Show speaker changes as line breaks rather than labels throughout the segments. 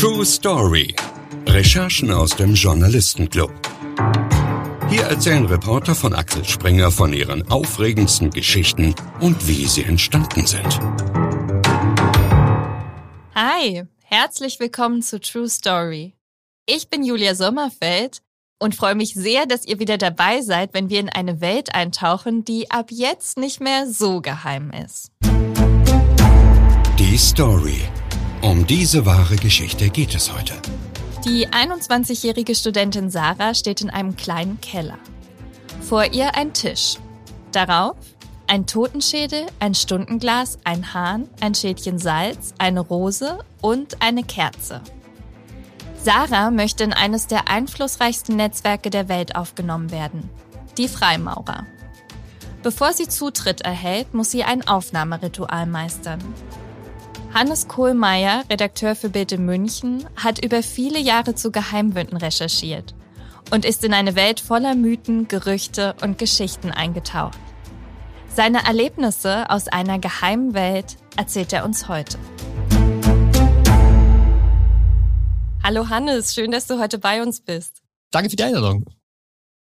True Story. Recherchen aus dem Journalistenclub. Hier erzählen Reporter von Axel Springer von ihren aufregendsten Geschichten und wie sie entstanden sind.
Hi, herzlich willkommen zu True Story. Ich bin Julia Sommerfeld und freue mich sehr, dass ihr wieder dabei seid, wenn wir in eine Welt eintauchen, die ab jetzt nicht mehr so geheim ist.
Die Story. Um diese wahre Geschichte geht es heute.
Die 21-jährige Studentin Sarah steht in einem kleinen Keller. Vor ihr ein Tisch. Darauf ein Totenschädel, ein Stundenglas, ein Hahn, ein Schälchen Salz, eine Rose und eine Kerze. Sarah möchte in eines der einflussreichsten Netzwerke der Welt aufgenommen werden, die Freimaurer. Bevor sie Zutritt erhält, muss sie ein Aufnahmeritual meistern. Hannes Kohlmeier, Redakteur für Bild in München, hat über viele Jahre zu Geheimwünden recherchiert und ist in eine Welt voller Mythen, Gerüchte und Geschichten eingetaucht. Seine Erlebnisse aus einer geheimen Welt erzählt er uns heute. Hallo Hannes, schön, dass du heute bei uns bist.
Danke für die Einladung.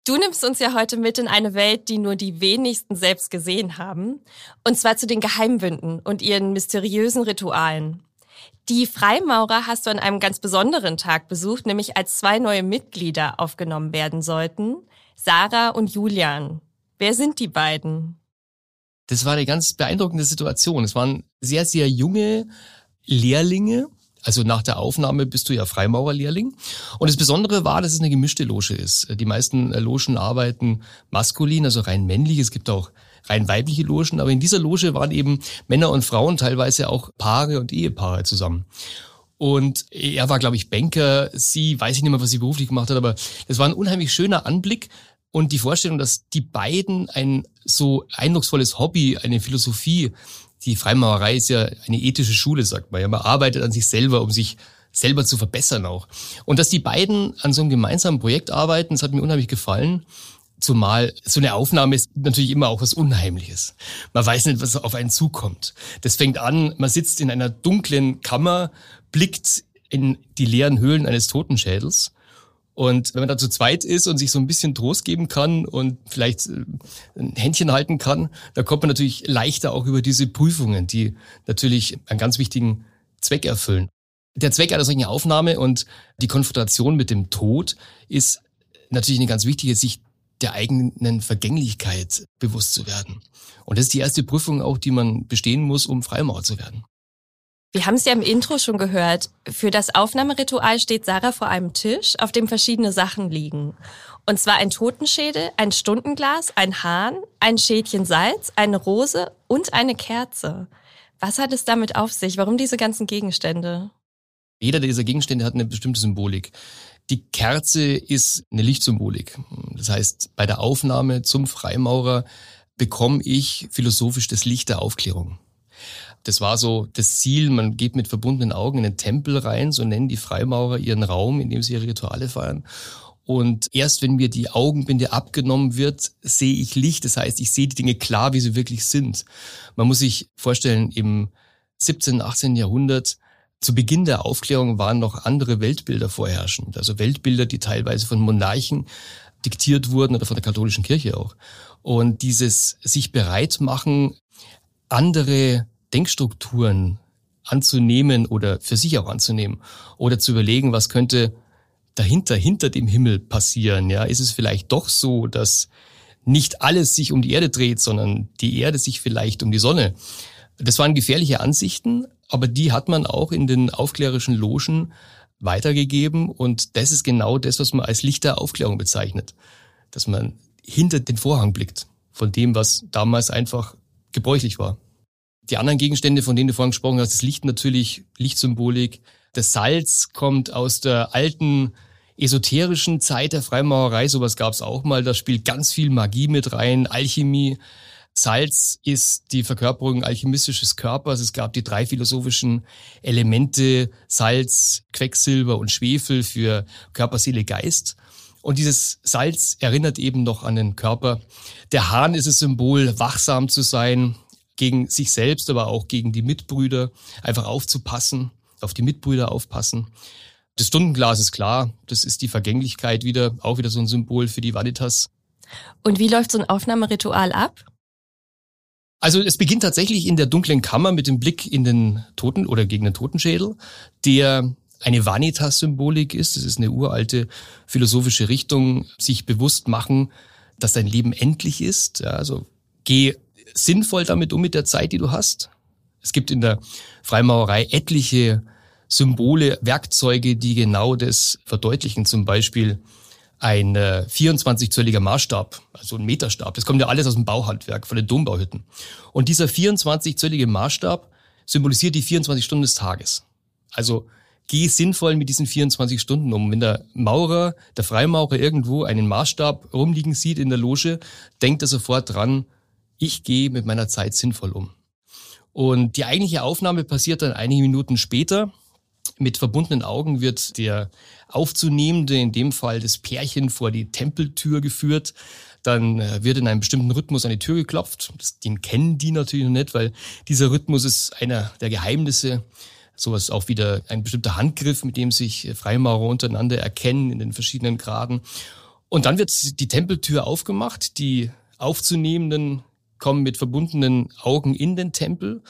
Du nimmst uns ja heute mit in eine Welt, die nur die wenigsten selbst gesehen haben. Und zwar zu den Geheimwünden und ihren mysteriösen Ritualen. Die Freimaurer hast du an einem ganz besonderen Tag besucht, nämlich als zwei neue Mitglieder aufgenommen werden sollten. Sarah und Julian. Wer sind die beiden?
Das war eine ganz beeindruckende Situation. Es waren sehr, sehr junge Lehrlinge, also nach der Aufnahme bist du ja Freimaurerlehrling. Und das Besondere war, dass es eine gemischte Loge ist. Die meisten Logen arbeiten maskulin, also rein männlich. Es gibt auch rein weibliche Logen, aber in dieser Loge waren eben Männer und Frauen, teilweise auch Paare und Ehepaare zusammen. Und er war, glaube ich, Banker. Sie, weiß ich nicht mehr, was sie beruflich gemacht hat, aber das war ein unheimlich schöner Anblick. Und die Vorstellung, dass die beiden ein so eindrucksvolles Hobby, eine Philosophie die Freimaurerei ist ja eine ethische Schule, sagt man ja. Man arbeitet an sich selber, um sich selber zu verbessern auch. Und dass die beiden an so einem gemeinsamen Projekt arbeiten, das hat mir unheimlich gefallen. Zumal so eine Aufnahme ist natürlich immer auch was Unheimliches. Man weiß nicht, was auf einen zukommt. Das fängt an, man sitzt in einer dunklen Kammer, blickt in die leeren Höhlen eines Totenschädels und wenn man da zu zweit ist und sich so ein bisschen Trost geben kann und vielleicht äh, ein Händchen halten kann, da kommt man natürlich leichter auch über diese Prüfungen, die natürlich einen ganz wichtigen Zweck erfüllen. Der Zweck einer solchen Aufnahme und die Konfrontation mit dem Tod ist natürlich eine ganz wichtige, sich der eigenen Vergänglichkeit bewusst zu werden. Und das ist die erste Prüfung auch, die man bestehen muss, um Freimaurer zu werden.
Wir haben es ja im Intro schon gehört. Für das Aufnahmeritual steht Sarah vor einem Tisch, auf dem verschiedene Sachen liegen. Und zwar ein Totenschädel, ein Stundenglas, ein Hahn, ein Schälchen Salz, eine Rose und eine Kerze. Was hat es damit auf sich? Warum diese ganzen Gegenstände?
Jeder dieser Gegenstände hat eine bestimmte Symbolik. Die Kerze ist eine Lichtsymbolik. Das heißt, bei der Aufnahme zum Freimaurer bekomme ich philosophisch das Licht der Aufklärung. Das war so das Ziel, man geht mit verbundenen Augen in den Tempel rein, so nennen die Freimaurer ihren Raum, in dem sie ihre Rituale feiern. Und erst wenn mir die Augenbinde abgenommen wird, sehe ich Licht. Das heißt, ich sehe die Dinge klar, wie sie wirklich sind. Man muss sich vorstellen, im 17., 18. Jahrhundert, zu Beginn der Aufklärung waren noch andere Weltbilder vorherrschend. Also Weltbilder, die teilweise von Monarchen diktiert wurden oder von der katholischen Kirche auch. Und dieses sich bereit machen, andere Denkstrukturen anzunehmen oder für sich auch anzunehmen oder zu überlegen, was könnte dahinter, hinter dem Himmel passieren. Ja, ist es vielleicht doch so, dass nicht alles sich um die Erde dreht, sondern die Erde sich vielleicht um die Sonne. Das waren gefährliche Ansichten, aber die hat man auch in den aufklärerischen Logen weitergegeben und das ist genau das, was man als Licht der Aufklärung bezeichnet, dass man hinter den Vorhang blickt von dem, was damals einfach gebräuchlich war. Die anderen Gegenstände, von denen du vorhin gesprochen hast, das Licht natürlich, Lichtsymbolik. Das Salz kommt aus der alten esoterischen Zeit der Freimaurerei, sowas gab es auch mal. Da spielt ganz viel Magie mit rein, Alchemie. Salz ist die Verkörperung alchemistisches Körpers. Es gab die drei philosophischen Elemente Salz, Quecksilber und Schwefel für Körper, Seele, Geist. Und dieses Salz erinnert eben noch an den Körper. Der Hahn ist das Symbol, wachsam zu sein, gegen sich selbst, aber auch gegen die Mitbrüder, einfach aufzupassen, auf die Mitbrüder aufpassen. Das Stundenglas ist klar, das ist die Vergänglichkeit wieder, auch wieder so ein Symbol für die Vanitas.
Und wie läuft so ein Aufnahmeritual ab?
Also es beginnt tatsächlich in der dunklen Kammer mit dem Blick in den Toten oder gegen den Totenschädel, der eine Vanitas-Symbolik ist. Das ist eine uralte philosophische Richtung, sich bewusst machen, dass dein Leben endlich ist. Ja, also geh sinnvoll damit um mit der Zeit, die du hast. Es gibt in der Freimaurerei etliche Symbole, Werkzeuge, die genau das verdeutlichen. Zum Beispiel ein 24-zölliger Maßstab, also ein Meterstab. Das kommt ja alles aus dem Bauhandwerk, von den Dombauhütten. Und dieser 24-zöllige Maßstab symbolisiert die 24 Stunden des Tages. Also geh sinnvoll mit diesen 24 Stunden um. Wenn der Maurer, der Freimaurer irgendwo einen Maßstab rumliegen sieht in der Loge, denkt er sofort dran, ich gehe mit meiner Zeit sinnvoll um. Und die eigentliche Aufnahme passiert dann einige Minuten später. Mit verbundenen Augen wird der Aufzunehmende, in dem Fall das Pärchen, vor die Tempeltür geführt. Dann äh, wird in einem bestimmten Rhythmus an die Tür geklopft. Den kennen die natürlich noch nicht, weil dieser Rhythmus ist einer der Geheimnisse. Sowas auch wieder ein bestimmter Handgriff, mit dem sich Freimaurer untereinander erkennen in den verschiedenen Graden. Und dann wird die Tempeltür aufgemacht. Die Aufzunehmenden kommen mit verbundenen Augen in den Tempel.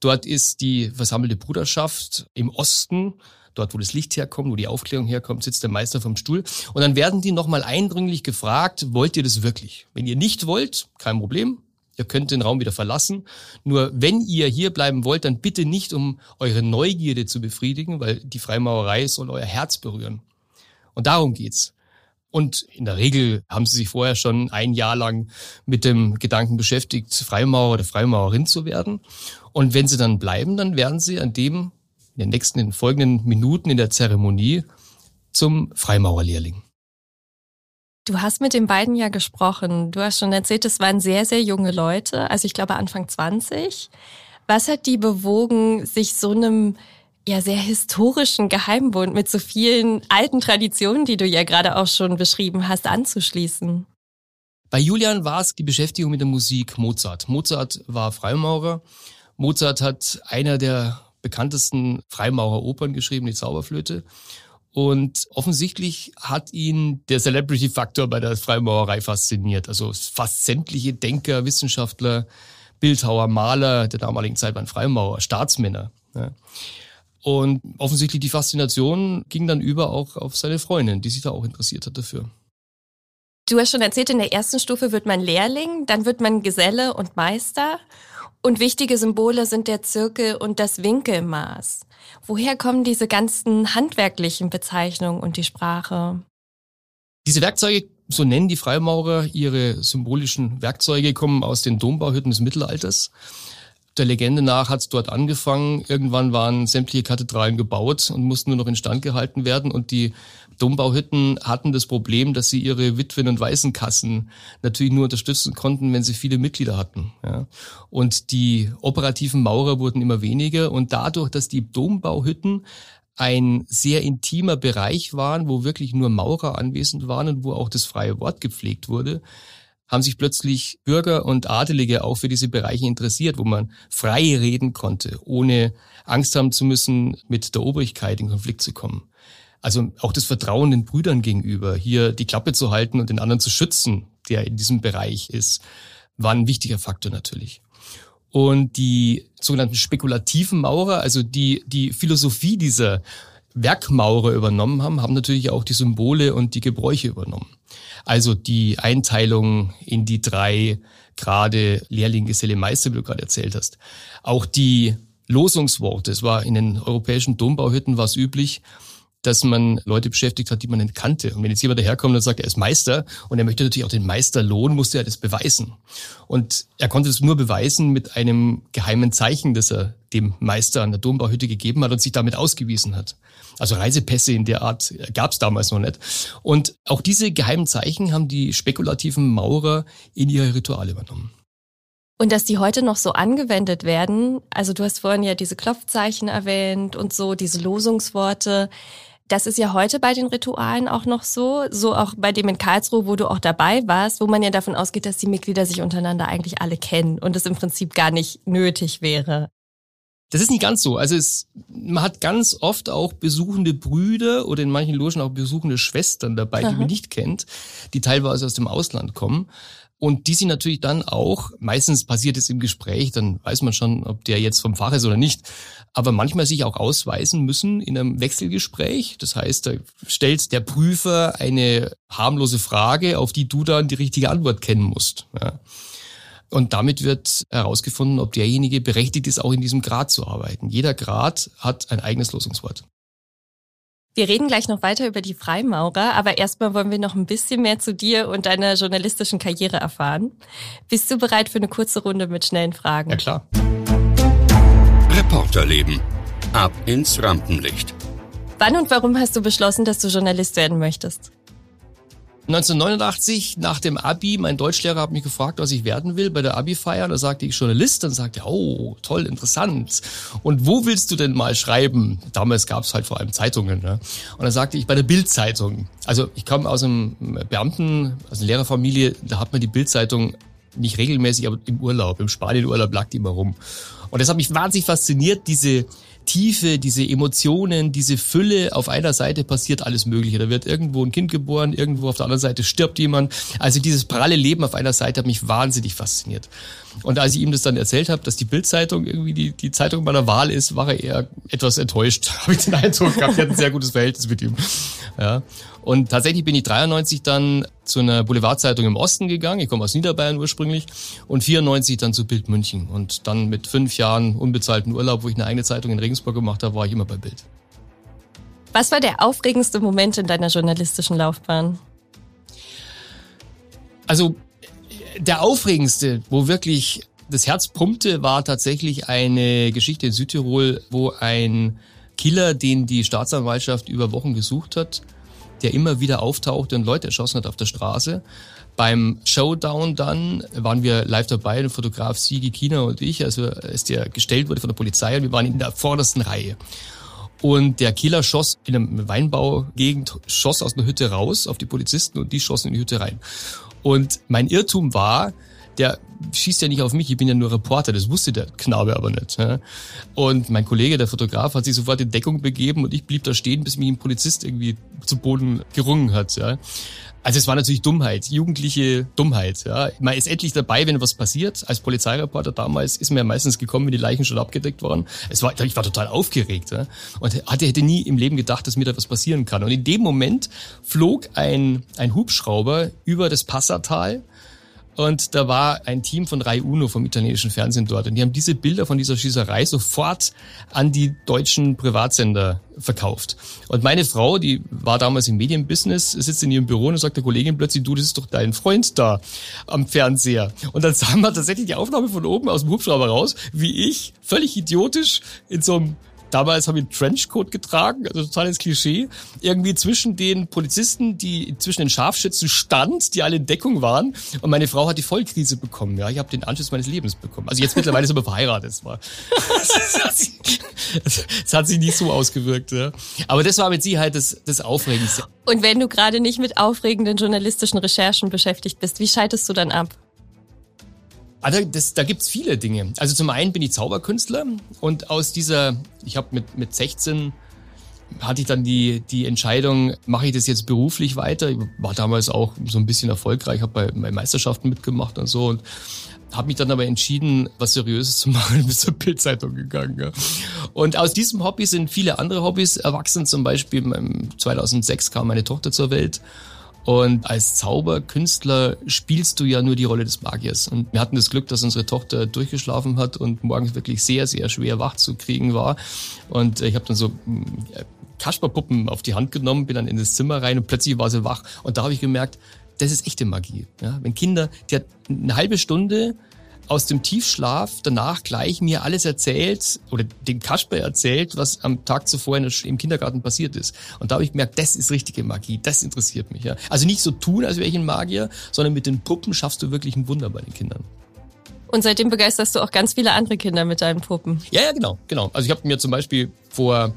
Dort ist die versammelte Bruderschaft im Osten, dort wo das Licht herkommt, wo die Aufklärung herkommt, sitzt der Meister vom Stuhl. Und dann werden die nochmal eindringlich gefragt, wollt ihr das wirklich? Wenn ihr nicht wollt, kein Problem. Ihr könnt den Raum wieder verlassen. Nur wenn ihr hier bleiben wollt, dann bitte nicht, um eure Neugierde zu befriedigen, weil die Freimaurerei soll euer Herz berühren. Und darum geht's. Und in der Regel haben sie sich vorher schon ein Jahr lang mit dem Gedanken beschäftigt, Freimaurer oder Freimaurerin zu werden. Und wenn sie dann bleiben, dann werden sie an dem, in den nächsten, in den folgenden Minuten in der Zeremonie zum Freimaurerlehrling.
Du hast mit den beiden ja gesprochen. Du hast schon erzählt, es waren sehr, sehr junge Leute, also ich glaube Anfang 20. Was hat die bewogen, sich so einem ja sehr historischen Geheimbund mit so vielen alten Traditionen, die du ja gerade auch schon beschrieben hast, anzuschließen?
Bei Julian war es die Beschäftigung mit der Musik Mozart. Mozart war Freimaurer. Mozart hat einer der bekanntesten Freimaurer-Opern geschrieben, die Zauberflöte. Und offensichtlich hat ihn der Celebrity-Faktor bei der Freimaurerei fasziniert. Also fast sämtliche Denker, Wissenschaftler, Bildhauer, Maler der damaligen Zeit waren Freimaurer, Staatsmänner. Ja. Und offensichtlich die Faszination ging dann über auch auf seine Freundin, die sich da auch interessiert hat dafür.
Du hast schon erzählt, in der ersten Stufe wird man Lehrling, dann wird man Geselle und Meister. Und wichtige Symbole sind der Zirkel und das Winkelmaß. Woher kommen diese ganzen handwerklichen Bezeichnungen und die Sprache?
Diese Werkzeuge, so nennen die Freimaurer ihre symbolischen Werkzeuge, kommen aus den Dombauhütten des Mittelalters der Legende nach hat es dort angefangen. Irgendwann waren sämtliche Kathedralen gebaut und mussten nur noch instand gehalten werden. Und die Dombauhütten hatten das Problem, dass sie ihre Witwen- und Waisenkassen natürlich nur unterstützen konnten, wenn sie viele Mitglieder hatten. Ja. Und die operativen Maurer wurden immer weniger. Und dadurch, dass die Dombauhütten ein sehr intimer Bereich waren, wo wirklich nur Maurer anwesend waren und wo auch das freie Wort gepflegt wurde, haben sich plötzlich Bürger und Adelige auch für diese Bereiche interessiert, wo man frei reden konnte, ohne Angst haben zu müssen, mit der Obrigkeit in Konflikt zu kommen. Also auch das Vertrauen den Brüdern gegenüber, hier die Klappe zu halten und den anderen zu schützen, der in diesem Bereich ist, war ein wichtiger Faktor natürlich. Und die sogenannten spekulativen Maurer, also die, die Philosophie dieser Werkmaurer übernommen haben, haben natürlich auch die Symbole und die Gebräuche übernommen. Also die Einteilung in die drei Grade Lehrling, Geselle, Meister, wie du gerade erzählt hast. Auch die Losungsworte. Es war in den europäischen Dombauhütten war es üblich, dass man Leute beschäftigt hat, die man nicht kannte. Und wenn jetzt jemand daherkommt und sagt, er ist Meister und er möchte natürlich auch den Meisterlohn, musste er das beweisen. Und er konnte es nur beweisen mit einem geheimen Zeichen, das er dem Meister an der Dombauhütte gegeben hat und sich damit ausgewiesen hat. Also Reisepässe in der Art gab es damals noch nicht. Und auch diese geheimen Zeichen haben die spekulativen Maurer in ihre Rituale übernommen.
Und dass die heute noch so angewendet werden, also du hast vorhin ja diese Klopfzeichen erwähnt und so, diese Losungsworte. Das ist ja heute bei den Ritualen auch noch so, so auch bei dem in Karlsruhe, wo du auch dabei warst, wo man ja davon ausgeht, dass die Mitglieder sich untereinander eigentlich alle kennen und es im Prinzip gar nicht nötig wäre.
Das ist nicht ganz so. Also es, man hat ganz oft auch besuchende Brüder oder in manchen Logen auch besuchende Schwestern dabei, Aha. die man nicht kennt, die teilweise aus dem Ausland kommen. Und die sind natürlich dann auch, meistens passiert es im Gespräch, dann weiß man schon, ob der jetzt vom Fach ist oder nicht, aber manchmal sich auch ausweisen müssen in einem Wechselgespräch. Das heißt, da stellt der Prüfer eine harmlose Frage, auf die du dann die richtige Antwort kennen musst. Ja. Und damit wird herausgefunden, ob derjenige berechtigt ist, auch in diesem Grad zu arbeiten. Jeder Grad hat ein eigenes Losungswort.
Wir reden gleich noch weiter über die Freimaurer, aber erstmal wollen wir noch ein bisschen mehr zu dir und deiner journalistischen Karriere erfahren. Bist du bereit für eine kurze Runde mit schnellen Fragen?
Ja, klar.
Reporterleben. Ab ins Rampenlicht.
Wann und warum hast du beschlossen, dass du Journalist werden möchtest?
1989 nach dem Abi, mein Deutschlehrer hat mich gefragt, was ich werden will bei der Abi-Feier. Da sagte ich Journalist. Dann sagte er, oh, toll, interessant. Und wo willst du denn mal schreiben? Damals gab es halt vor allem Zeitungen. Ne? Und dann sagte ich bei der Bild-Zeitung. Also ich komme aus einem Beamten, aus einer Lehrerfamilie, da hat man die Bild-Zeitung nicht regelmäßig, aber im Urlaub, im Spanienurlaub lag die immer rum. Und das hat mich wahnsinnig fasziniert, diese Tiefe, diese Emotionen, diese Fülle. Auf einer Seite passiert alles Mögliche. Da wird irgendwo ein Kind geboren, irgendwo auf der anderen Seite stirbt jemand. Also dieses pralle Leben auf einer Seite hat mich wahnsinnig fasziniert. Und als ich ihm das dann erzählt habe, dass die Bildzeitung irgendwie die, die Zeitung meiner Wahl ist, war er eher etwas enttäuscht. Habe ich den Eindruck gehabt, ich hatte ein sehr gutes Verhältnis mit ihm. Ja. Und tatsächlich bin ich 93 dann zu einer Boulevardzeitung im Osten gegangen. Ich komme aus Niederbayern ursprünglich. Und 94 dann zu Bild München. Und dann mit fünf Jahren unbezahlten Urlaub, wo ich eine eigene Zeitung in Regensburg gemacht habe, war ich immer bei Bild.
Was war der aufregendste Moment in deiner journalistischen Laufbahn?
Also der aufregendste, wo wirklich das Herz pumpte, war tatsächlich eine Geschichte in Südtirol, wo ein Killer, den die Staatsanwaltschaft über Wochen gesucht hat, der immer wieder auftauchte und Leute erschossen hat auf der Straße. Beim Showdown dann waren wir live dabei, der Fotograf Sigi Kina und ich, also als der gestellt wurde von der Polizei und wir waren in der vordersten Reihe. Und der Killer schoss in einem Weinbaugegend, schoss aus einer Hütte raus auf die Polizisten und die schossen in die Hütte rein. Und mein Irrtum war, der schießt ja nicht auf mich, ich bin ja nur Reporter, das wusste der Knabe aber nicht. Und mein Kollege, der Fotograf, hat sich sofort in Deckung begeben und ich blieb da stehen, bis mich ein Polizist irgendwie zu Boden gerungen hat. Also es war natürlich Dummheit, jugendliche Dummheit. Ja. Man ist endlich dabei, wenn was passiert. Als Polizeireporter damals ist man ja meistens gekommen, wenn die Leichen schon abgedeckt waren. Es war, ich war total aufgeregt ja. und hatte, hätte nie im Leben gedacht, dass mir da was passieren kann. Und in dem Moment flog ein, ein Hubschrauber über das Passatal und da war ein Team von Rai Uno vom italienischen Fernsehen dort. Und die haben diese Bilder von dieser Schießerei sofort an die deutschen Privatsender verkauft. Und meine Frau, die war damals im Medienbusiness, sitzt in ihrem Büro und sagt der Kollegin plötzlich, du, das ist doch dein Freund da am Fernseher. Und dann sahen wir tatsächlich die Aufnahme von oben aus dem Hubschrauber raus, wie ich völlig idiotisch in so einem Damals habe ich einen Trenchcoat getragen, also totales Klischee. Irgendwie zwischen den Polizisten, die zwischen den Scharfschützen stand, die alle in Deckung waren. Und meine Frau hat die Vollkrise bekommen. Ja, ich habe den Anschluss meines Lebens bekommen. Also jetzt mittlerweile ist aber verheiratet. Das, war, das, hat sich, nicht so ausgewirkt. Ja. Aber das war mit Sicherheit das, das Aufregendste.
Und wenn du gerade nicht mit aufregenden journalistischen Recherchen beschäftigt bist, wie schaltest du dann ab?
Also das, da gibt's viele Dinge. Also zum einen bin ich Zauberkünstler und aus dieser, ich habe mit, mit 16 hatte ich dann die, die Entscheidung, mache ich das jetzt beruflich weiter? Ich war damals auch so ein bisschen erfolgreich, habe bei, bei Meisterschaften mitgemacht und so und habe mich dann aber entschieden, was Seriöses zu machen bin zur Bildzeitung gegangen. Ja. Und aus diesem Hobby sind viele andere Hobbys erwachsen. Zum Beispiel 2006 kam meine Tochter zur Welt und als Zauberkünstler spielst du ja nur die Rolle des Magiers. Und wir hatten das Glück, dass unsere Tochter durchgeschlafen hat und morgens wirklich sehr, sehr schwer wach zu kriegen war. Und ich habe dann so hm, Kasperpuppen auf die Hand genommen, bin dann in das Zimmer rein und plötzlich war sie wach. Und da habe ich gemerkt, das ist echte Magie. Ja, wenn Kinder, die hat eine halbe Stunde aus dem Tiefschlaf danach gleich mir alles erzählt oder dem Kasper erzählt, was am Tag zuvor im Kindergarten passiert ist. Und da habe ich gemerkt, das ist richtige Magie, das interessiert mich. Ja. Also nicht so tun, als wäre ich ein Magier, sondern mit den Puppen schaffst du wirklich ein Wunder bei den Kindern.
Und seitdem begeisterst du auch ganz viele andere Kinder mit deinen Puppen.
Ja, ja, genau, genau. Also ich habe mir zum Beispiel vor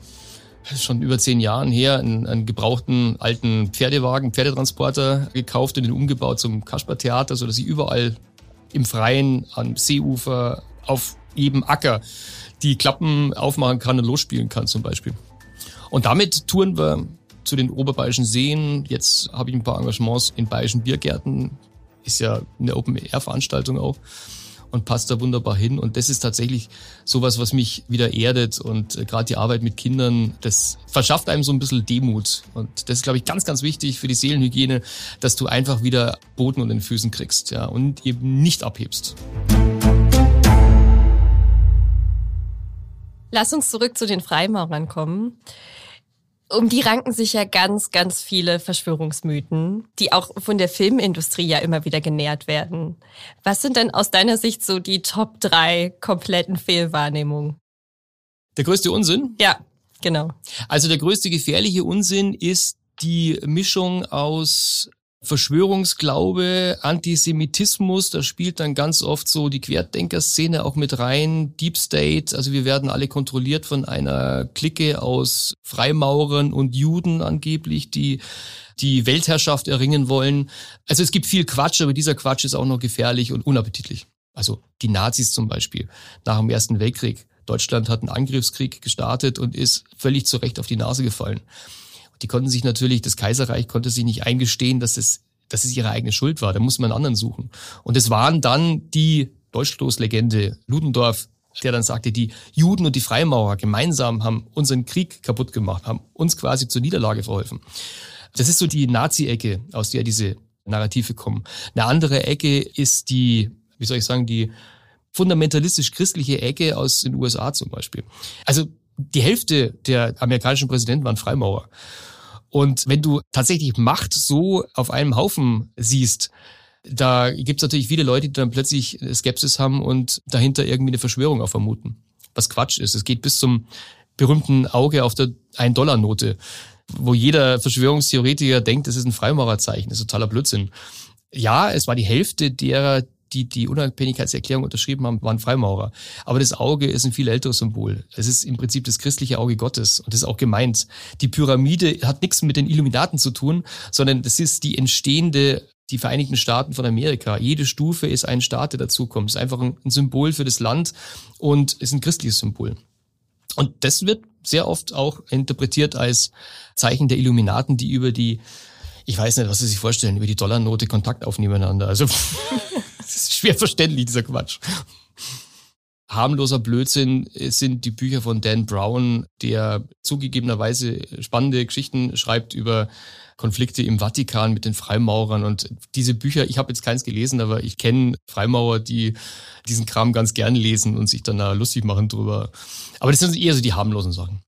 schon über zehn Jahren her einen, einen gebrauchten alten Pferdewagen, Pferdetransporter gekauft und den umgebaut zum Kaspertheater, so dass ich überall im Freien, am Seeufer, auf eben Acker die Klappen aufmachen kann und losspielen kann zum Beispiel. Und damit touren wir zu den oberbayerischen Seen. Jetzt habe ich ein paar Engagements in bayerischen Biergärten. Ist ja eine Open-Air-Veranstaltung auch und passt da wunderbar hin. Und das ist tatsächlich sowas, was mich wieder erdet. Und äh, gerade die Arbeit mit Kindern, das verschafft einem so ein bisschen Demut. Und das ist, glaube ich, ganz, ganz wichtig für die Seelenhygiene, dass du einfach wieder Boden unter den Füßen kriegst ja, und eben nicht abhebst.
Lass uns zurück zu den Freimaurern kommen. Um die ranken sich ja ganz, ganz viele Verschwörungsmythen, die auch von der Filmindustrie ja immer wieder genährt werden. Was sind denn aus deiner Sicht so die Top drei kompletten Fehlwahrnehmungen?
Der größte Unsinn?
Ja, genau.
Also der größte gefährliche Unsinn ist die Mischung aus Verschwörungsglaube, Antisemitismus, da spielt dann ganz oft so die Querdenker-Szene auch mit rein, Deep State, also wir werden alle kontrolliert von einer Clique aus Freimaurern und Juden angeblich, die die Weltherrschaft erringen wollen. Also es gibt viel Quatsch, aber dieser Quatsch ist auch noch gefährlich und unappetitlich. Also die Nazis zum Beispiel nach dem Ersten Weltkrieg. Deutschland hat einen Angriffskrieg gestartet und ist völlig zurecht auf die Nase gefallen. Die konnten sich natürlich, das Kaiserreich konnte sich nicht eingestehen, dass es, dass es ihre eigene Schuld war. Da muss man einen anderen suchen. Und es waren dann die Deutschstoßlegende Ludendorff, der dann sagte, die Juden und die Freimaurer gemeinsam haben unseren Krieg kaputt gemacht, haben uns quasi zur Niederlage verholfen. Das ist so die Nazi-Ecke, aus der diese Narrative kommen. Eine andere Ecke ist die, wie soll ich sagen, die fundamentalistisch-christliche Ecke aus den USA zum Beispiel. Also die Hälfte der amerikanischen Präsidenten waren Freimaurer. Und wenn du tatsächlich Macht so auf einem Haufen siehst, da gibt es natürlich viele Leute, die dann plötzlich Skepsis haben und dahinter irgendwie eine Verschwörung auch vermuten. Was Quatsch ist. Es geht bis zum berühmten Auge auf der 1-Dollar-Note, wo jeder Verschwörungstheoretiker denkt, es ist ein Freimaurerzeichen. Das ist totaler Blödsinn. Ja, es war die Hälfte derer, die die Unabhängigkeitserklärung unterschrieben haben, waren Freimaurer. Aber das Auge ist ein viel älteres Symbol. Es ist im Prinzip das christliche Auge Gottes und das ist auch gemeint. Die Pyramide hat nichts mit den Illuminaten zu tun, sondern das ist die entstehende die Vereinigten Staaten von Amerika. Jede Stufe ist ein Staat, der dazukommt. Es ist einfach ein Symbol für das Land und ist ein christliches Symbol. Und das wird sehr oft auch interpretiert als Zeichen der Illuminaten, die über die, ich weiß nicht, was Sie sich vorstellen, über die Dollarnote Kontakt aufnehmen miteinander. Also schwer verständlich, dieser Quatsch. Harmloser Blödsinn sind die Bücher von Dan Brown, der zugegebenerweise spannende Geschichten schreibt über Konflikte im Vatikan mit den Freimaurern. Und diese Bücher, ich habe jetzt keins gelesen, aber ich kenne Freimaurer, die diesen Kram ganz gern lesen und sich dann da lustig machen drüber. Aber das sind eher so die harmlosen Sachen.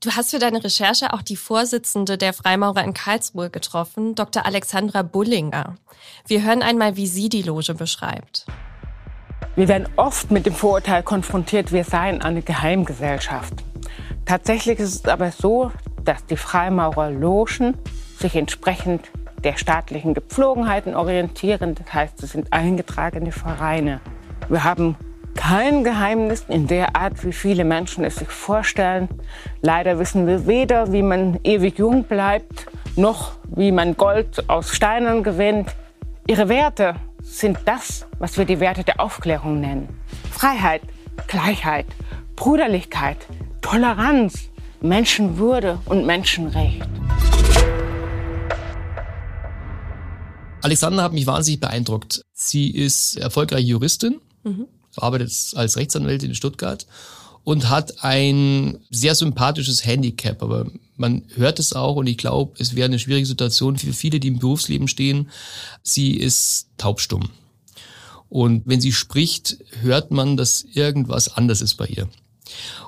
Du hast für deine Recherche auch die Vorsitzende der Freimaurer in Karlsruhe getroffen, Dr. Alexandra Bullinger. Wir hören einmal, wie sie die Loge beschreibt.
Wir werden oft mit dem Vorurteil konfrontiert, wir seien eine Geheimgesellschaft. Tatsächlich ist es aber so, dass die Freimaurerlogen sich entsprechend der staatlichen Gepflogenheiten orientieren. Das heißt, sie sind eingetragene Vereine. Wir haben kein Geheimnis in der Art, wie viele Menschen es sich vorstellen. Leider wissen wir weder, wie man ewig jung bleibt, noch wie man Gold aus Steinen gewinnt. Ihre Werte sind das, was wir die Werte der Aufklärung nennen. Freiheit, Gleichheit, Bruderlichkeit, Toleranz, Menschenwürde und Menschenrecht.
Alexander hat mich wahnsinnig beeindruckt. Sie ist erfolgreiche Juristin. Mhm arbeitet als Rechtsanwältin in Stuttgart und hat ein sehr sympathisches Handicap, aber man hört es auch und ich glaube, es wäre eine schwierige Situation für viele, die im Berufsleben stehen. Sie ist taubstumm. Und wenn sie spricht, hört man, dass irgendwas anders ist bei ihr.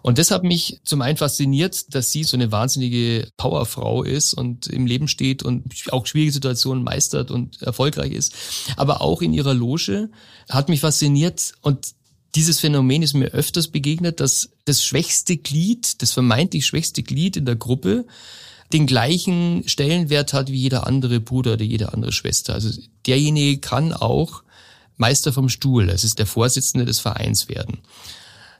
Und das hat mich zum einen fasziniert, dass sie so eine wahnsinnige Powerfrau ist und im Leben steht und auch schwierige Situationen meistert und erfolgreich ist. Aber auch in ihrer Loge hat mich fasziniert und dieses Phänomen ist mir öfters begegnet, dass das schwächste Glied, das vermeintlich schwächste Glied in der Gruppe den gleichen Stellenwert hat wie jeder andere Bruder oder jede andere Schwester. Also derjenige kann auch Meister vom Stuhl, es ist der Vorsitzende des Vereins werden.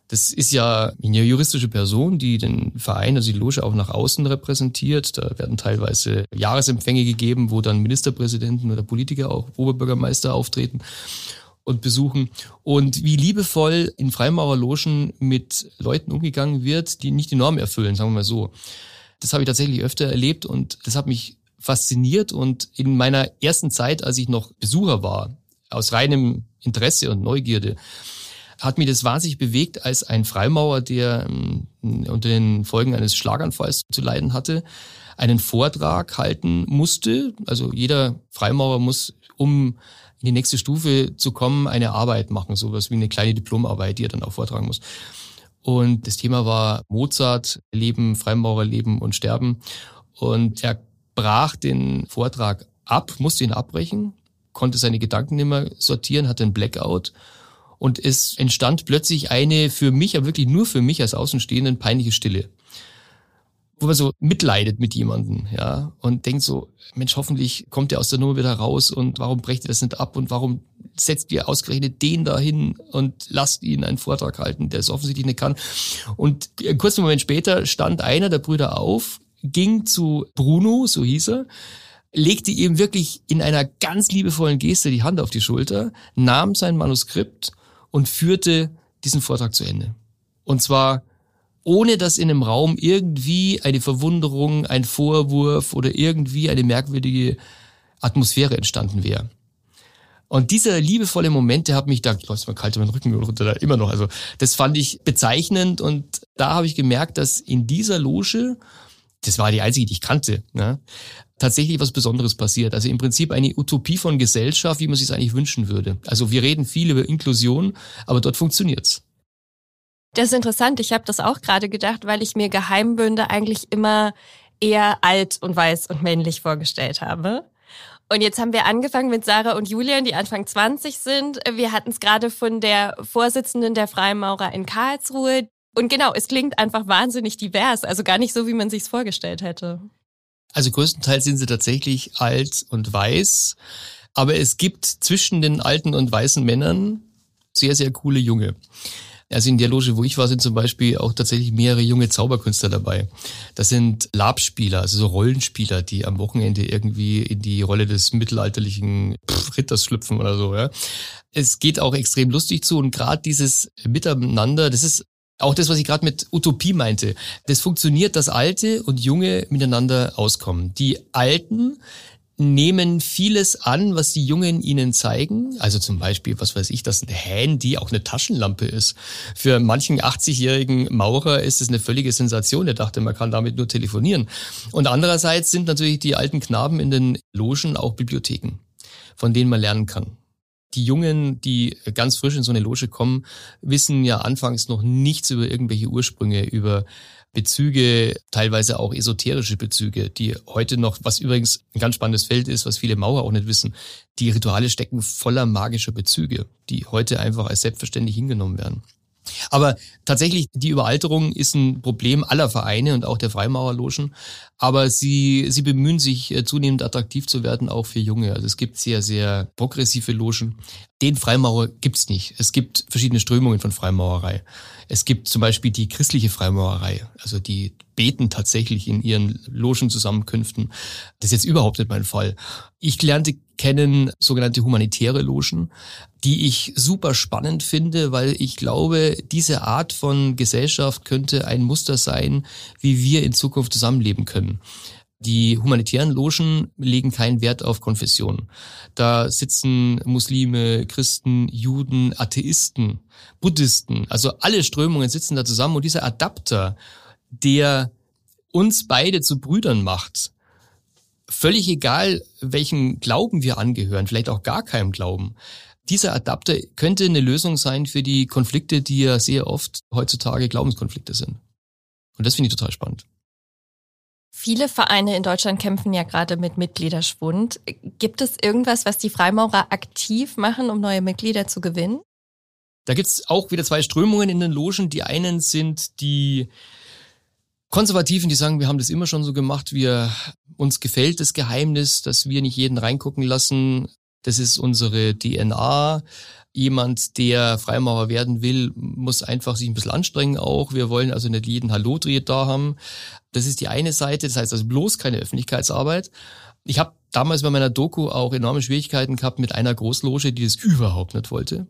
Das ist ja eine juristische Person, die den Verein, also die Loge auch nach außen repräsentiert. Da werden teilweise Jahresempfänge gegeben, wo dann Ministerpräsidenten oder Politiker, auch Oberbürgermeister auftreten. Und besuchen. Und wie liebevoll in Freimaurerlogen mit Leuten umgegangen wird, die nicht die Norm erfüllen, sagen wir mal so. Das habe ich tatsächlich öfter erlebt und das hat mich fasziniert. Und in meiner ersten Zeit, als ich noch Besucher war, aus reinem Interesse und Neugierde, hat mich das wahnsinnig bewegt, als ein Freimaurer, der ähm, unter den Folgen eines Schlaganfalls zu leiden hatte, einen Vortrag halten musste. Also jeder Freimaurer muss, um in die nächste Stufe zu kommen, eine Arbeit machen, sowas wie eine kleine Diplomarbeit, die er dann auch vortragen muss. Und das Thema war Mozart, Leben, Freimaurerleben und Sterben. Und er brach den Vortrag ab, musste ihn abbrechen, konnte seine Gedanken nicht mehr sortieren, hatte einen Blackout. Und es entstand plötzlich eine für mich, aber wirklich nur für mich als Außenstehenden peinliche Stille wo man so mitleidet mit jemandem, ja, und denkt so, Mensch, hoffentlich kommt er aus der Nummer wieder raus und warum brecht ihr das nicht ab und warum setzt ihr ausgerechnet den dahin und lasst ihn einen Vortrag halten, der es offensichtlich nicht kann. Und einen kurzen Moment später stand einer der Brüder auf, ging zu Bruno, so hieß er, legte ihm wirklich in einer ganz liebevollen Geste die Hand auf die Schulter, nahm sein Manuskript und führte diesen Vortrag zu Ende. Und zwar ohne dass in einem Raum irgendwie eine Verwunderung, ein Vorwurf oder irgendwie eine merkwürdige Atmosphäre entstanden wäre. Und dieser liebevolle Moment, der hat mich da, läuft mal kalt meinen Rücken runter, da immer noch. Also das fand ich bezeichnend und da habe ich gemerkt, dass in dieser Loge, das war die einzige, die ich kannte, ne, tatsächlich was Besonderes passiert. Also im Prinzip eine Utopie von Gesellschaft, wie man sich eigentlich wünschen würde. Also wir reden viel über Inklusion, aber dort funktioniert's.
Das ist interessant. Ich habe das auch gerade gedacht, weil ich mir Geheimbünde eigentlich immer eher alt und weiß und männlich vorgestellt habe. Und jetzt haben wir angefangen mit Sarah und Julian, die Anfang 20 sind. Wir hatten es gerade von der Vorsitzenden der Freimaurer in Karlsruhe. Und genau, es klingt einfach wahnsinnig divers, also gar nicht so, wie man sich vorgestellt hätte.
Also größtenteils sind sie tatsächlich alt und weiß, aber es gibt zwischen den alten und weißen Männern sehr, sehr coole Junge. Also in der Loge, wo ich war, sind zum Beispiel auch tatsächlich mehrere junge Zauberkünstler dabei. Das sind Labspieler, also so Rollenspieler, die am Wochenende irgendwie in die Rolle des mittelalterlichen Ritters schlüpfen oder so. Ja. Es geht auch extrem lustig zu und gerade dieses Miteinander, das ist auch das, was ich gerade mit Utopie meinte. Das funktioniert, dass Alte und Junge miteinander auskommen. Die Alten nehmen vieles an, was die Jungen ihnen zeigen. Also zum Beispiel, was weiß ich, dass ein Handy auch eine Taschenlampe ist. Für manchen 80-jährigen Maurer ist es eine völlige Sensation. Er dachte, man kann damit nur telefonieren. Und andererseits sind natürlich die alten Knaben in den Logen auch Bibliotheken, von denen man lernen kann. Die Jungen, die ganz frisch in so eine Loge kommen, wissen ja anfangs noch nichts über irgendwelche Ursprünge, über Bezüge, teilweise auch esoterische Bezüge, die heute noch, was übrigens ein ganz spannendes Feld ist, was viele Mauer auch nicht wissen, die Rituale stecken voller magischer Bezüge, die heute einfach als selbstverständlich hingenommen werden. Aber tatsächlich, die Überalterung ist ein Problem aller Vereine und auch der Freimaurerlogen. Aber sie, sie bemühen sich äh, zunehmend attraktiv zu werden, auch für Junge. Also es gibt sehr, sehr progressive Logen. Den Freimaurer gibt's nicht. Es gibt verschiedene Strömungen von Freimaurerei. Es gibt zum Beispiel die christliche Freimaurerei, also die beten tatsächlich in ihren Logenzusammenkünften. Das ist jetzt überhaupt nicht mein Fall. Ich lernte kennen sogenannte humanitäre Logen, die ich super spannend finde, weil ich glaube, diese Art von Gesellschaft könnte ein Muster sein, wie wir in Zukunft zusammenleben können. Die humanitären Logen legen keinen Wert auf Konfession. Da sitzen Muslime, Christen, Juden, Atheisten, Buddhisten, also alle Strömungen sitzen da zusammen und dieser Adapter, der uns beide zu Brüdern macht, völlig egal, welchen Glauben wir angehören, vielleicht auch gar keinem Glauben, dieser Adapter könnte eine Lösung sein für die Konflikte, die ja sehr oft heutzutage Glaubenskonflikte sind. Und das finde ich total spannend.
Viele Vereine in Deutschland kämpfen ja gerade mit Mitgliederschwund. Gibt es irgendwas, was die Freimaurer aktiv machen, um neue Mitglieder zu gewinnen?
Da gibt's auch wieder zwei Strömungen in den Logen. Die einen sind die Konservativen, die sagen, wir haben das immer schon so gemacht, wir, uns gefällt das Geheimnis, dass wir nicht jeden reingucken lassen. Das ist unsere DNA. Jemand, der Freimaurer werden will, muss einfach sich ein bisschen anstrengen auch. Wir wollen also nicht jeden Hallo-Dreh da haben. Das ist die eine Seite, das heißt also bloß keine Öffentlichkeitsarbeit. Ich habe damals bei meiner Doku auch enorme Schwierigkeiten gehabt mit einer Großloge, die das überhaupt nicht wollte.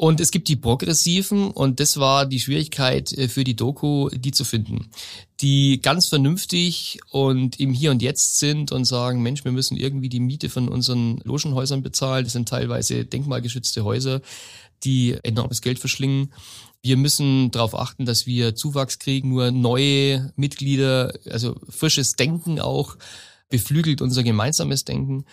Und es gibt die Progressiven und das war die Schwierigkeit äh, für die Doku, die zu finden, die ganz vernünftig und im Hier und Jetzt sind und sagen, Mensch, wir müssen irgendwie die Miete von unseren Logenhäusern bezahlen. Das sind teilweise denkmalgeschützte Häuser, die enormes Geld verschlingen. Wir müssen darauf achten, dass wir Zuwachs kriegen, nur neue Mitglieder, also frisches Denken auch beflügelt unser gemeinsames Denken.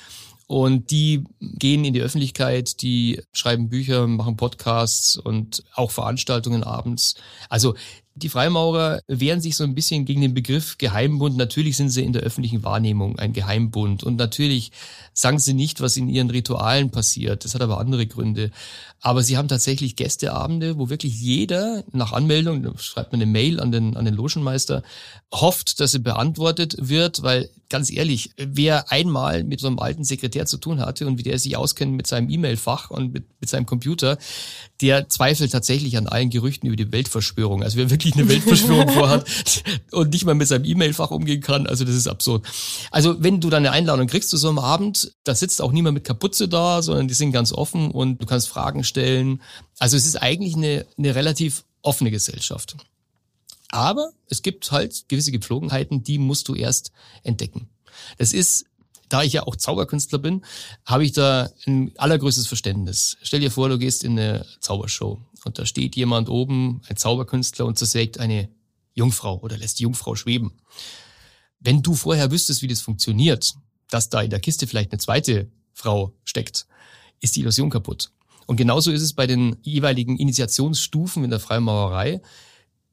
Und die gehen in die Öffentlichkeit, die schreiben Bücher, machen Podcasts und auch Veranstaltungen abends. Also die Freimaurer wehren sich so ein bisschen gegen den Begriff Geheimbund. Natürlich sind sie in der öffentlichen Wahrnehmung ein Geheimbund. Und natürlich sagen sie nicht, was in ihren Ritualen passiert. Das hat aber andere Gründe. Aber sie haben tatsächlich Gästeabende, wo wirklich jeder nach Anmeldung, schreibt man eine Mail an den, an den Logenmeister, hofft, dass sie beantwortet wird, weil ganz ehrlich, wer einmal mit so einem alten Sekretär zu tun hatte und wie der sich auskennt mit seinem E-Mail-Fach und mit, mit seinem Computer, der zweifelt tatsächlich an allen Gerüchten über die Weltverschwörung. Also wer wirklich eine Weltverschwörung vorhat und nicht mal mit seinem E-Mail-Fach umgehen kann, also das ist absurd. Also wenn du dann eine Einladung kriegst zu so einem Abend, da sitzt auch niemand mit Kapuze da, sondern die sind ganz offen und du kannst Fragen stellen. Also es ist eigentlich eine, eine relativ offene Gesellschaft. Aber es gibt halt gewisse Gepflogenheiten, die musst du erst entdecken. Das ist, da ich ja auch Zauberkünstler bin, habe ich da ein allergrößtes Verständnis. Stell dir vor, du gehst in eine Zaubershow und da steht jemand oben, ein Zauberkünstler, und zersägt eine Jungfrau oder lässt die Jungfrau schweben. Wenn du vorher wüsstest, wie das funktioniert, dass da in der Kiste vielleicht eine zweite Frau steckt, ist die Illusion kaputt. Und genauso ist es bei den jeweiligen Initiationsstufen in der Freimaurerei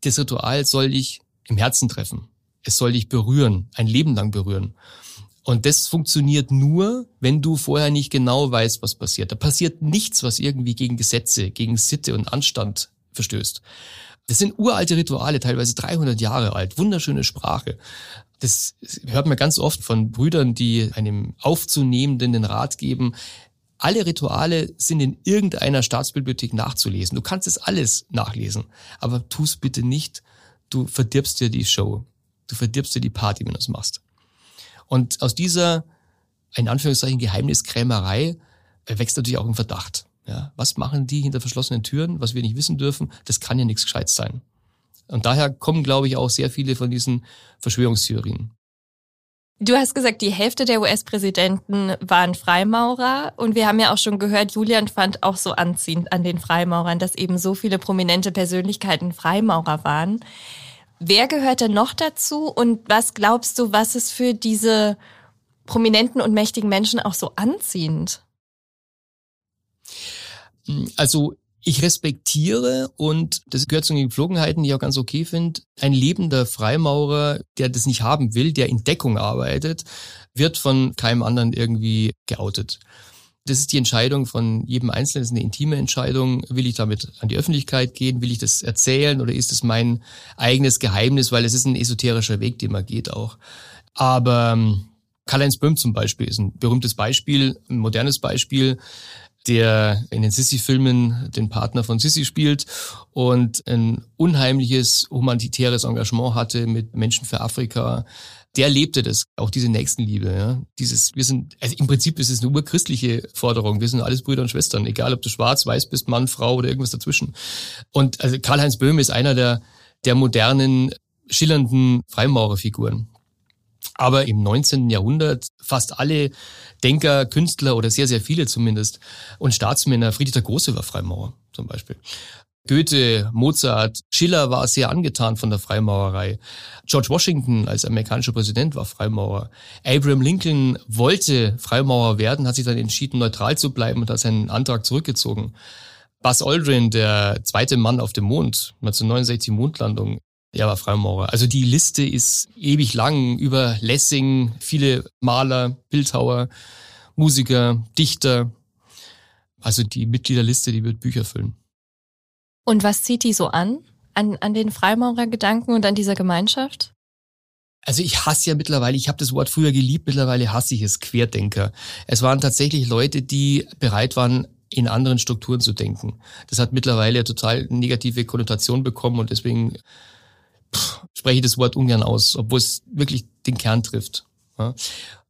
das Ritual soll dich im Herzen treffen. Es soll dich berühren, ein Leben lang berühren. Und das funktioniert nur, wenn du vorher nicht genau weißt, was passiert. Da passiert nichts, was irgendwie gegen Gesetze, gegen Sitte und Anstand verstößt. Das sind uralte Rituale, teilweise 300 Jahre alt, wunderschöne Sprache. Das hört man ganz oft von Brüdern, die einem Aufzunehmenden den Rat geben, alle Rituale sind in irgendeiner Staatsbibliothek nachzulesen. Du kannst es alles nachlesen, aber tu es bitte nicht. Du verdirbst dir die Show. Du verdirbst dir die Party, wenn du es machst. Und aus dieser, in Anführungszeichen, Geheimniskrämerei wächst natürlich auch ein Verdacht. Ja, was machen die hinter verschlossenen Türen, was wir nicht wissen dürfen? Das kann ja nichts Gescheites sein. Und daher kommen, glaube ich, auch sehr viele von diesen Verschwörungstheorien.
Du hast gesagt, die Hälfte der US-Präsidenten waren Freimaurer und wir haben ja auch schon gehört, Julian fand auch so anziehend an den Freimaurern, dass eben so viele prominente Persönlichkeiten Freimaurer waren. Wer gehört denn noch dazu und was glaubst du, was ist für diese prominenten und mächtigen Menschen auch so anziehend?
Also ich respektiere, und das gehört zu den Gepflogenheiten, die ich auch ganz okay finde, ein lebender Freimaurer, der das nicht haben will, der in Deckung arbeitet, wird von keinem anderen irgendwie geoutet. Das ist die Entscheidung von jedem Einzelnen, das ist eine intime Entscheidung. Will ich damit an die Öffentlichkeit gehen? Will ich das erzählen oder ist es mein eigenes Geheimnis? Weil es ist ein esoterischer Weg, den man geht auch. Aber ähm, Karl-Heinz Böhm zum Beispiel ist ein berühmtes Beispiel, ein modernes Beispiel der in den Sissi-Filmen den Partner von Sissi spielt und ein unheimliches humanitäres Engagement hatte mit Menschen für Afrika. Der lebte das, auch diese Nächstenliebe. Ja. Dieses, wir sind, also im Prinzip ist es eine urchristliche Forderung. Wir sind alles Brüder und Schwestern, egal ob du schwarz, weiß bist, Mann, Frau oder irgendwas dazwischen. Und also Karl-Heinz Böhm ist einer der, der modernen, schillernden Freimaurerfiguren. Aber im 19. Jahrhundert fast alle Denker, Künstler oder sehr, sehr viele zumindest und Staatsmänner, Friedrich der Große war Freimaurer zum Beispiel. Goethe, Mozart, Schiller war sehr angetan von der Freimaurerei. George Washington als amerikanischer Präsident war Freimaurer. Abraham Lincoln wollte Freimaurer werden, hat sich dann entschieden, neutral zu bleiben und hat seinen Antrag zurückgezogen. Buzz Aldrin, der zweite Mann auf dem Mond, 1969 Mondlandung, er war Freimaurer. Also die Liste ist ewig lang über Lessing, viele Maler, Bildhauer, Musiker, Dichter. Also die Mitgliederliste, die wird Bücher füllen.
Und was zieht die so an? An, an den Freimaurergedanken und an dieser Gemeinschaft?
Also ich hasse ja mittlerweile, ich habe das Wort früher geliebt, mittlerweile hasse ich es, Querdenker. Es waren tatsächlich Leute, die bereit waren, in anderen Strukturen zu denken. Das hat mittlerweile total negative Konnotation bekommen und deswegen pff, spreche ich das Wort ungern aus, obwohl es wirklich den Kern trifft. Ja.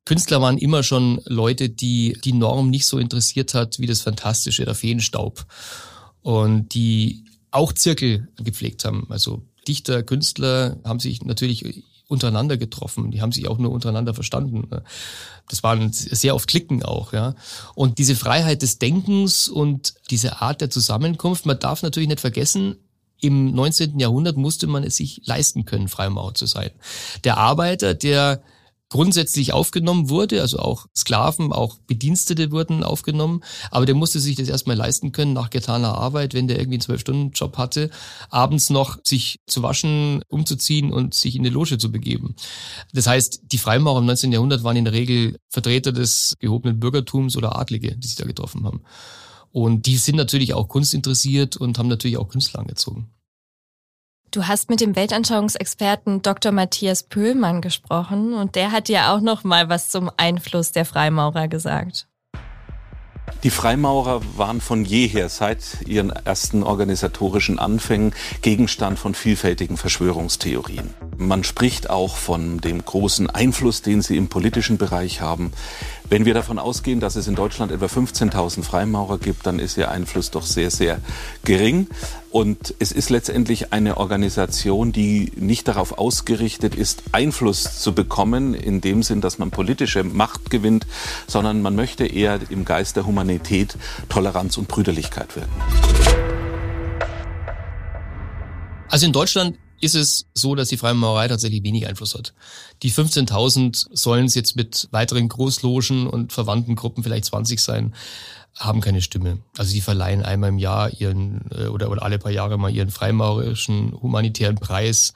Künstler waren immer schon Leute, die die Norm nicht so interessiert hat wie das Fantastische, der Feenstaub. Und die auch Zirkel gepflegt haben. Also Dichter, Künstler haben sich natürlich untereinander getroffen. Die haben sich auch nur untereinander verstanden. Das waren sehr oft Klicken auch, ja. Und diese Freiheit des Denkens und diese Art der Zusammenkunft, man darf natürlich nicht vergessen, im 19. Jahrhundert musste man es sich leisten können, Freimaurer zu sein. Der Arbeiter, der grundsätzlich aufgenommen wurde, also auch Sklaven, auch Bedienstete wurden aufgenommen, aber der musste sich das erstmal leisten können nach getaner Arbeit, wenn der irgendwie einen Zwölf-Stunden-Job hatte, abends noch sich zu waschen, umzuziehen und sich in die Loge zu begeben. Das heißt, die Freimaurer im 19. Jahrhundert waren in der Regel Vertreter des gehobenen Bürgertums oder Adlige, die sich da getroffen haben. Und die sind natürlich auch kunstinteressiert und haben natürlich auch Künstler angezogen.
Du hast mit dem Weltanschauungsexperten Dr. Matthias Pöhlmann gesprochen und der hat dir auch noch mal was zum Einfluss der Freimaurer gesagt.
Die Freimaurer waren von jeher seit ihren ersten organisatorischen Anfängen Gegenstand von vielfältigen Verschwörungstheorien. Man spricht auch von dem großen Einfluss, den sie im politischen Bereich haben. Wenn wir davon ausgehen, dass es in Deutschland etwa 15.000 Freimaurer gibt, dann ist ihr Einfluss doch sehr, sehr gering. Und es ist letztendlich eine Organisation, die nicht darauf ausgerichtet ist, Einfluss zu bekommen, in dem Sinn, dass man politische Macht gewinnt, sondern man möchte eher im Geist der Humanität, Toleranz und Brüderlichkeit wirken.
Also in Deutschland ist es so, dass die Freimaurerei tatsächlich wenig Einfluss hat. Die 15.000 sollen es jetzt mit weiteren Großlogen und verwandten Gruppen vielleicht 20 sein, haben keine Stimme. Also die verleihen einmal im Jahr ihren äh, oder, oder alle paar Jahre mal ihren freimaurerischen humanitären Preis.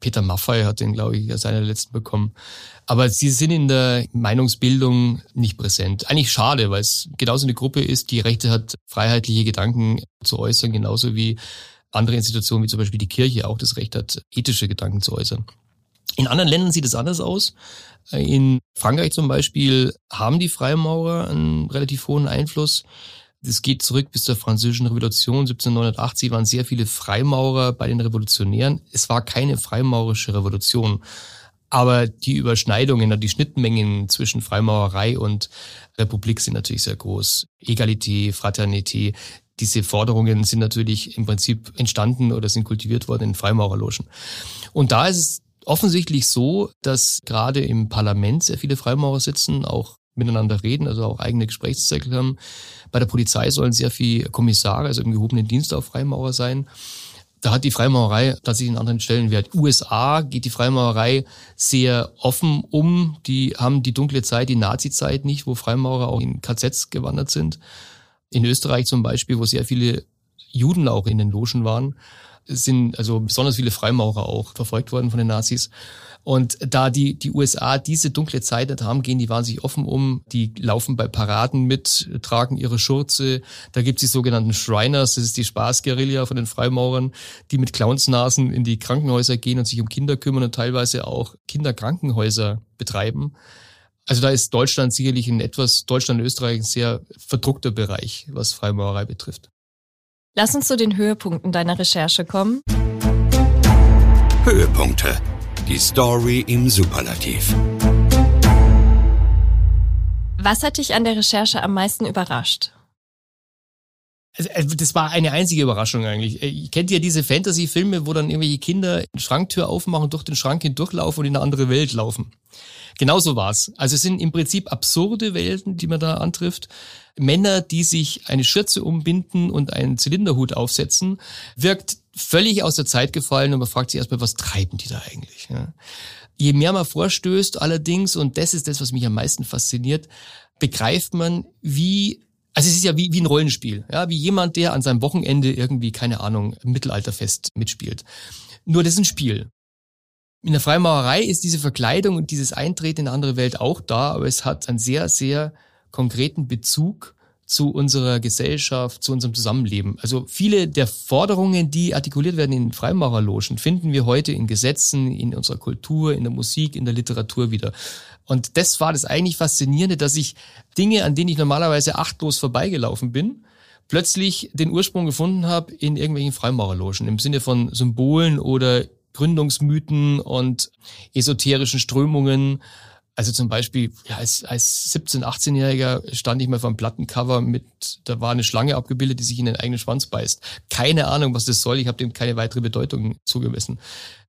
Peter Maffei hat den, glaube ich, als einer der letzten bekommen. Aber sie sind in der Meinungsbildung nicht präsent. Eigentlich schade, weil es genauso eine Gruppe ist, die Rechte hat, freiheitliche Gedanken zu äußern, genauso wie andere Institutionen wie zum Beispiel die Kirche auch das Recht hat, ethische Gedanken zu äußern. In anderen Ländern sieht es anders aus. In Frankreich zum Beispiel haben die Freimaurer einen relativ hohen Einfluss. Das geht zurück bis zur Französischen Revolution 1789 waren sehr viele Freimaurer bei den Revolutionären. Es war keine freimaurische Revolution. Aber die Überschneidungen, die Schnittmengen zwischen Freimaurerei und Republik sind natürlich sehr groß. Egalité, Fraternité, diese Forderungen sind natürlich im Prinzip entstanden oder sind kultiviert worden in Freimaurerlogen. Und da ist es offensichtlich so, dass gerade im Parlament sehr viele Freimaurer sitzen, auch miteinander reden, also auch eigene Gesprächszirkel haben. Bei der Polizei sollen sehr viele Kommissare, also im gehobenen Dienst auch Freimaurer sein. Da hat die Freimaurerei tatsächlich einen anderen Stellenwert. USA geht die Freimaurerei sehr offen um. Die haben die dunkle Zeit, die Nazi-Zeit nicht, wo Freimaurer auch in KZs gewandert sind. In Österreich zum Beispiel, wo sehr viele Juden auch in den Logen waren, sind also besonders viele Freimaurer auch verfolgt worden von den Nazis. Und da die, die USA diese dunkle Zeit nicht haben, gehen die wahnsinnig offen um. Die laufen bei Paraden mit, tragen ihre Schurze. Da gibt es die sogenannten Shriners, das ist die Spaßguerilla von den Freimaurern, die mit Clownsnasen in die Krankenhäuser gehen und sich um Kinder kümmern und teilweise auch Kinderkrankenhäuser betreiben. Also da ist Deutschland sicherlich in etwas, Deutschland und Österreich ein sehr verdruckter Bereich, was Freimaurerei betrifft.
Lass uns zu den Höhepunkten deiner Recherche kommen.
Höhepunkte. Die Story im Superlativ.
Was hat dich an der Recherche am meisten überrascht?
Also, also, das war eine einzige Überraschung eigentlich. Äh, kennt ihr diese Fantasy-Filme, wo dann irgendwelche Kinder eine Schranktür aufmachen, durch den Schrank hindurchlaufen und in eine andere Welt laufen? Genauso war's. Also es sind im Prinzip absurde Welten, die man da antrifft. Männer, die sich eine Schürze umbinden und einen Zylinderhut aufsetzen, wirkt völlig aus der Zeit gefallen und man fragt sich erstmal, was treiben die da eigentlich? Je mehr man vorstößt allerdings, und das ist das, was mich am meisten fasziniert, begreift man, wie also es ist ja wie, wie ein Rollenspiel, ja, wie jemand, der an seinem Wochenende irgendwie, keine Ahnung, Mittelalterfest mitspielt. Nur das ist ein Spiel. In der Freimaurerei ist diese Verkleidung und dieses Eintreten in eine andere Welt auch da, aber es hat einen sehr, sehr konkreten Bezug zu unserer Gesellschaft, zu unserem Zusammenleben. Also viele der Forderungen, die artikuliert werden in Freimaurerlogen, finden wir heute in Gesetzen, in unserer Kultur, in der Musik, in der Literatur wieder. Und das war das eigentlich Faszinierende, dass ich Dinge, an denen ich normalerweise achtlos vorbeigelaufen bin, plötzlich den Ursprung gefunden habe in irgendwelchen Freimaurerlogen im Sinne von Symbolen oder Gründungsmythen und esoterischen Strömungen. Also zum Beispiel, ja, als, als 17-, 18-Jähriger stand ich mal vor einem Plattencover mit, da war eine Schlange abgebildet, die sich in den eigenen Schwanz beißt. Keine Ahnung, was das soll. Ich habe dem keine weitere Bedeutung zugemessen.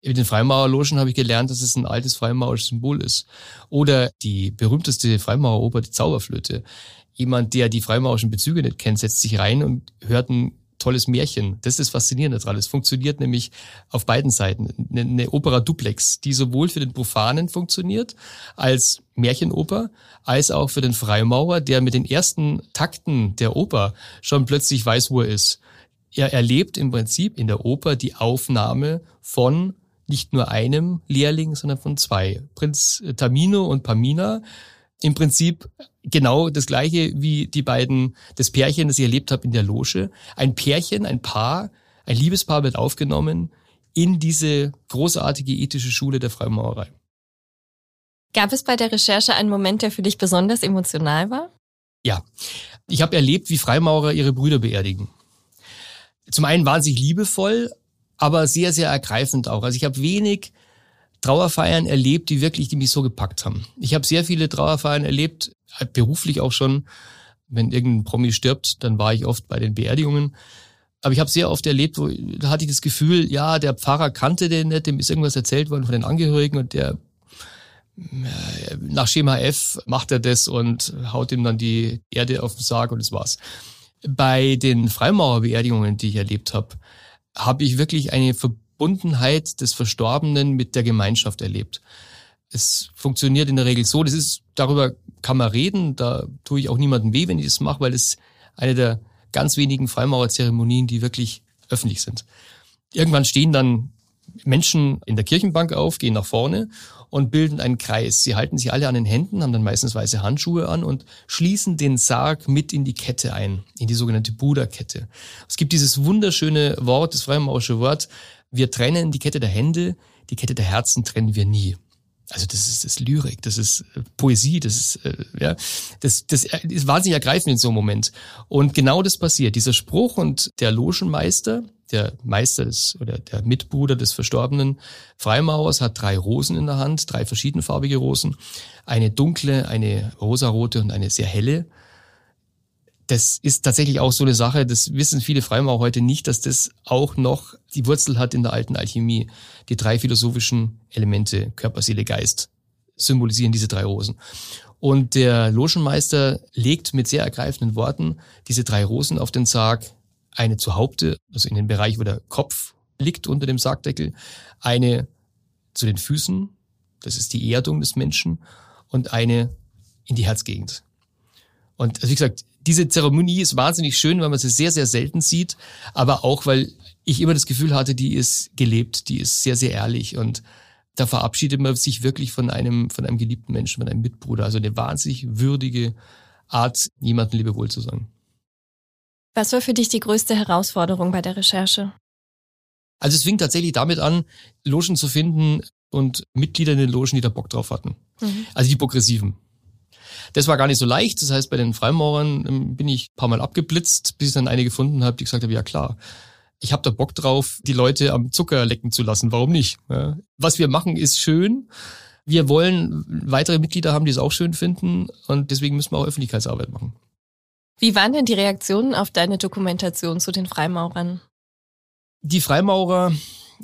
Mit den Freimaurerlogen habe ich gelernt, dass es ein altes freimaurisches Symbol ist. Oder die berühmteste Freimaureroper, die Zauberflöte. Jemand, der die freimaurischen Bezüge nicht kennt, setzt sich rein und hört ein tolles Märchen. Das ist das Faszinierende daran. Es funktioniert nämlich auf beiden Seiten. Eine, eine Opera Duplex, die sowohl für den Profanen funktioniert als Märchenoper, als auch für den Freimaurer, der mit den ersten Takten der Oper schon plötzlich weiß, wo er ist. Er erlebt im Prinzip in der Oper die Aufnahme von nicht nur einem Lehrling, sondern von zwei. Prinz Tamino und Pamina im Prinzip genau das gleiche wie die beiden, das Pärchen, das ich erlebt habe in der Loge. Ein Pärchen, ein Paar, ein Liebespaar wird aufgenommen in diese großartige ethische Schule der Freimaurerei.
Gab es bei der Recherche einen Moment, der für dich besonders emotional war?
Ja, ich habe erlebt, wie Freimaurer ihre Brüder beerdigen. Zum einen wahnsinnig liebevoll, aber sehr, sehr ergreifend auch. Also ich habe wenig Trauerfeiern erlebt, die wirklich, die mich so gepackt haben. Ich habe sehr viele Trauerfeiern erlebt, äh, beruflich auch schon. Wenn irgendein Promi stirbt, dann war ich oft bei den Beerdigungen. Aber ich habe sehr oft erlebt, wo da hatte ich das Gefühl, ja, der Pfarrer kannte den nicht, dem ist irgendwas erzählt worden von den Angehörigen und der äh, nach Schema F macht er das und haut ihm dann die Erde auf den Sarg und das war's. Bei den Freimaurerbeerdigungen, die ich erlebt habe, habe ich wirklich eine Verbundenheit des Verstorbenen mit der Gemeinschaft erlebt. Es funktioniert in der Regel so, das ist, darüber kann man reden, da tue ich auch niemandem weh, wenn ich das mache, weil es eine der ganz wenigen Freimaurer-Zeremonien, die wirklich öffentlich sind. Irgendwann stehen dann Menschen in der Kirchenbank auf, gehen nach vorne und bilden einen Kreis. Sie halten sich alle an den Händen, haben dann meistens weiße Handschuhe an und schließen den Sarg mit in die Kette ein, in die sogenannte Buddha-Kette. Es gibt dieses wunderschöne Wort, das freimaurische Wort, wir trennen die Kette der Hände, die Kette der Herzen trennen wir nie. Also das ist das ist Lyrik, das ist äh, Poesie, das ist äh, ja, das das ist wahnsinnig ergreifend in so einem Moment. Und genau das passiert. Dieser Spruch und der Logenmeister, der Meister des oder der Mitbruder des verstorbenen Freimaurers hat drei Rosen in der Hand, drei verschiedenfarbige Rosen, eine dunkle, eine rosarote und eine sehr helle das ist tatsächlich auch so eine Sache, das wissen viele Freimaurer heute nicht, dass das auch noch die Wurzel hat in der alten Alchemie. Die drei philosophischen Elemente, Körper, Seele, Geist, symbolisieren diese drei Rosen. Und der Logenmeister legt mit sehr ergreifenden Worten diese drei Rosen auf den Sarg, eine zu Haupte, also in den Bereich, wo der Kopf liegt unter dem Sargdeckel, eine zu den Füßen, das ist die Erdung des Menschen, und eine in die Herzgegend. Und also wie gesagt, diese Zeremonie ist wahnsinnig schön, weil man sie sehr, sehr selten sieht, aber auch, weil ich immer das Gefühl hatte, die ist gelebt, die ist sehr, sehr ehrlich und da verabschiedet man sich wirklich von einem, von einem geliebten Menschen, von einem Mitbruder. Also eine wahnsinnig würdige Art, jemandem Lebewohl zu sagen.
Was war für dich die größte Herausforderung bei der Recherche?
Also es fing tatsächlich damit an, Logen zu finden und Mitglieder in den Logen, die da Bock drauf hatten. Mhm. Also die progressiven. Das war gar nicht so leicht. Das heißt, bei den Freimaurern ähm, bin ich ein paar Mal abgeblitzt, bis ich dann eine gefunden habe, die gesagt haben, ja klar, ich habe da Bock drauf, die Leute am Zucker lecken zu lassen. Warum nicht? Ja. Was wir machen, ist schön. Wir wollen weitere Mitglieder haben, die es auch schön finden. Und deswegen müssen wir auch Öffentlichkeitsarbeit machen.
Wie waren denn die Reaktionen auf deine Dokumentation zu den Freimaurern?
Die Freimaurer,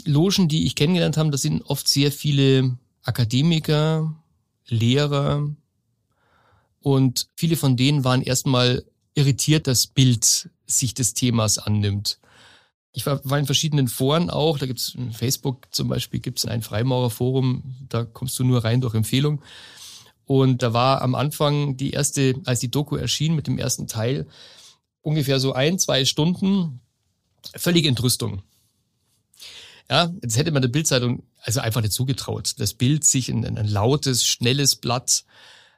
Logen, die ich kennengelernt habe, das sind oft sehr viele Akademiker, Lehrer, und viele von denen waren erstmal irritiert, dass Bild sich des Themas annimmt. Ich war, war in verschiedenen Foren auch, da gibt's Facebook zum Beispiel, gibt's ein Freimaurerforum, da kommst du nur rein durch Empfehlung. Und da war am Anfang die erste, als die Doku erschien mit dem ersten Teil, ungefähr so ein, zwei Stunden völlige Entrüstung. Ja, jetzt hätte man der Bildzeitung also einfach nicht zugetraut. Das Bild sich in ein lautes, schnelles Blatt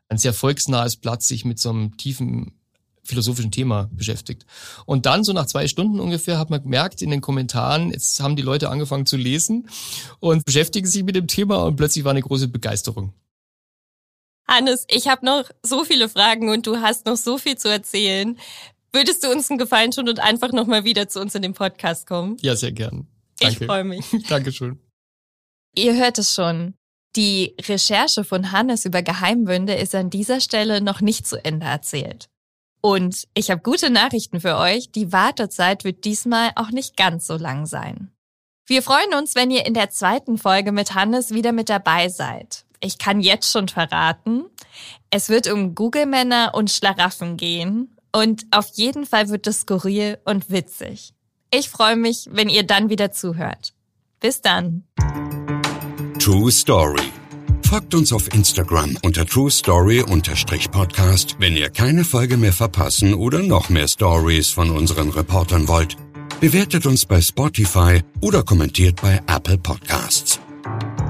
ein sehr volksnahes Blatt sich mit so einem tiefen philosophischen Thema beschäftigt. Und dann so nach zwei Stunden ungefähr hat man gemerkt in den Kommentaren, jetzt haben die Leute angefangen zu lesen und beschäftigen sich mit dem Thema und plötzlich war eine große Begeisterung.
Hannes, ich habe noch so viele Fragen und du hast noch so viel zu erzählen. Würdest du uns einen Gefallen tun und einfach nochmal wieder zu uns in den Podcast kommen?
Ja, sehr gern. Danke.
Ich freue mich.
Dankeschön.
Ihr hört es schon. Die Recherche von Hannes über Geheimwünde ist an dieser Stelle noch nicht zu Ende erzählt. Und ich habe gute Nachrichten für euch. Die Wartezeit wird diesmal auch nicht ganz so lang sein. Wir freuen uns, wenn ihr in der zweiten Folge mit Hannes wieder mit dabei seid. Ich kann jetzt schon verraten, es wird um Google-Männer und Schlaraffen gehen. Und auf jeden Fall wird es skurril und witzig. Ich freue mich, wenn ihr dann wieder zuhört. Bis dann.
True Story. Folgt uns auf Instagram unter True Story-Podcast, wenn ihr keine Folge mehr verpassen oder noch mehr Stories von unseren Reportern wollt. Bewertet uns bei Spotify oder kommentiert bei Apple Podcasts.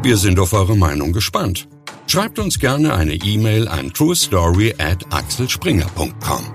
Wir sind auf eure Meinung gespannt. Schreibt uns gerne eine E-Mail an truestory at axelspringer.com.